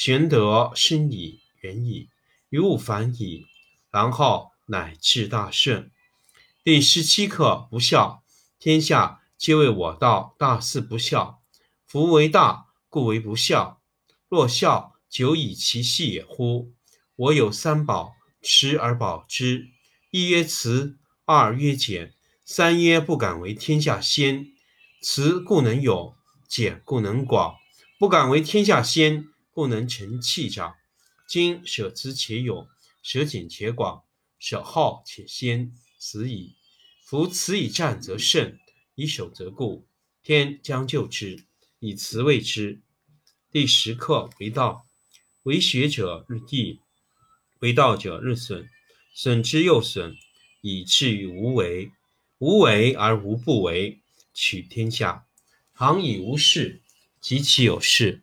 玄德生矣，远矣，于物反矣，然后乃至大顺。第十七课不孝。天下皆谓我道，大事不孝。夫为大，故为不孝。若孝，久以其细也乎？我有三宝，持而保之。一曰慈，二曰俭，三曰不敢为天下先。慈故能勇，俭故能广。不敢为天下先。不能成器长。今舍之且勇，舍俭且广，舍好且先，此矣。夫此以战则胜，以守则固。天将就之，以慈为之。第十课为道，为学者日益，为道者日损，损之又损，以至于无为。无为而无不为，取天下常以无事，及其有事。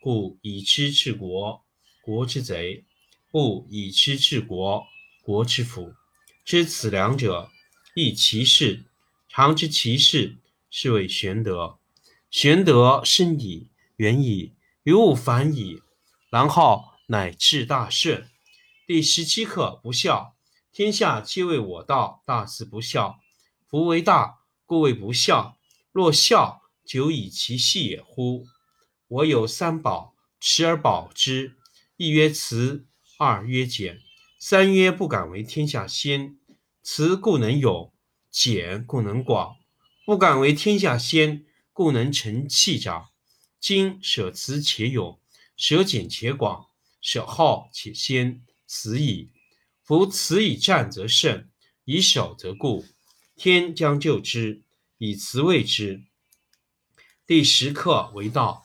故以知治国，国之贼；不以知治国，国之福。知此两者，亦其事。常知其事，是谓玄德。玄德深矣，远矣，于物反矣，然后乃至大顺。第十七课不孝。天下皆谓我道，大事不孝。夫为大，故谓不孝。若孝，久以其细也乎？我有三宝，持而保之。一曰慈，二曰俭，三曰不敢为天下先。慈故能勇，俭故能广。不敢为天下先，故能成器长。今舍慈且勇，舍俭且广，舍好且先，此矣。夫慈以战则胜，以守则固。天将就之，以慈为之。第十课为道。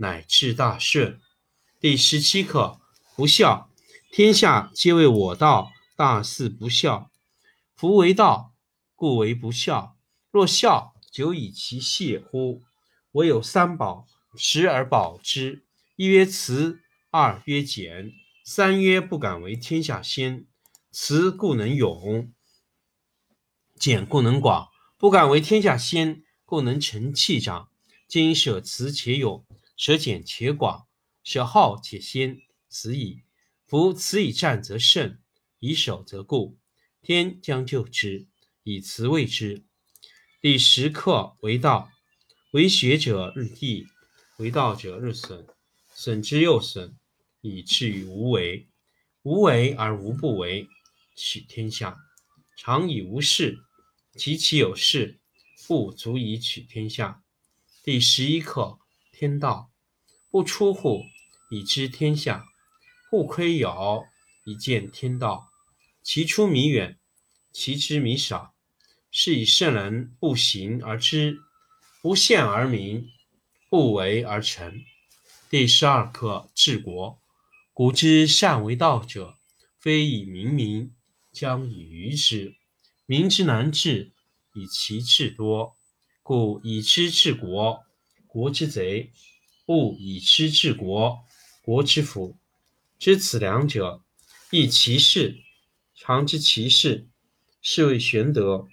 乃至大顺。第十七课不孝。天下皆为我道，大事不孝。夫为道，故为不孝。若孝，久以其细也乎？我有三宝，持而保之。一曰慈，二曰俭，三曰不敢为天下先。慈故能勇，俭故能广。不敢为天下先，故能成器长。今舍慈且勇。舍俭且广，舍好且先，此矣。夫此以战则胜，以守则固。天将就之，以辞为之。第十课为道，为学者日益，为道者日损，损之又损，以至于无为。无为而无不为，取天下常以无事，及其有事，不足以取天下。第十一课天道，不出户，以知天下。不窥牖，以见天道。其出弥远，其知弥少。是以圣人不行而知，不见而明，不为而成。第十二课治国。古之善为道者，非以明民，将以愚之。民之难治，以其智多。故以知治国，国之贼；物以知治国，国之福。知此两者，亦其事。常知其事，是谓玄德。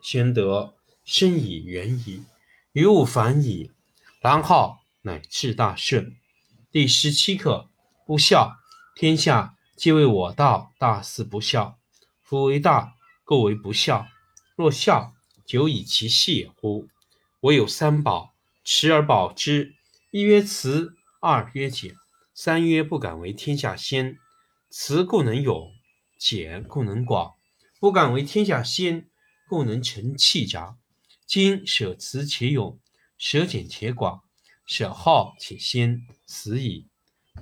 玄德深以远矣，于物反矣，然后乃至大顺。第十七课：不孝。天下皆为我道，大事不孝。夫为大，故为不孝。若孝，久以其细也乎？我有三宝，持而保之。一曰慈，二曰俭。三曰不敢为天下先，慈故能勇，俭故能广。不敢为天下先，故能成器长。今舍慈且勇，舍俭且广，舍好且先，死矣。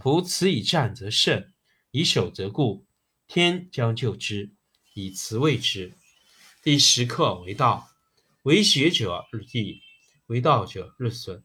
夫慈以战则胜，以守则固。天将就之，以慈为之。第十课为道，为学者日益，为道者日损，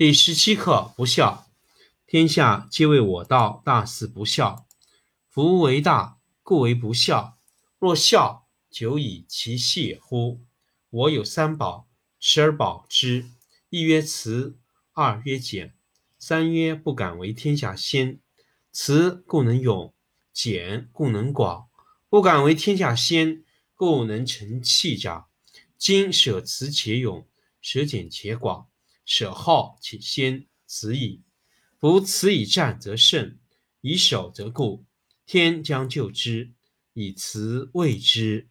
第十七课不孝。天下皆为我道，大事不孝。夫为大，故为不孝。若孝，久以其细乎？我有三宝，持而保之。一曰慈，二曰俭，三曰不敢为天下先。慈故能勇，俭故能广。不敢为天下先，故能成器长。今舍慈且勇，舍俭且广，舍好且先，此矣。夫此以战则胜，以守则固。天将就之，以慈为之。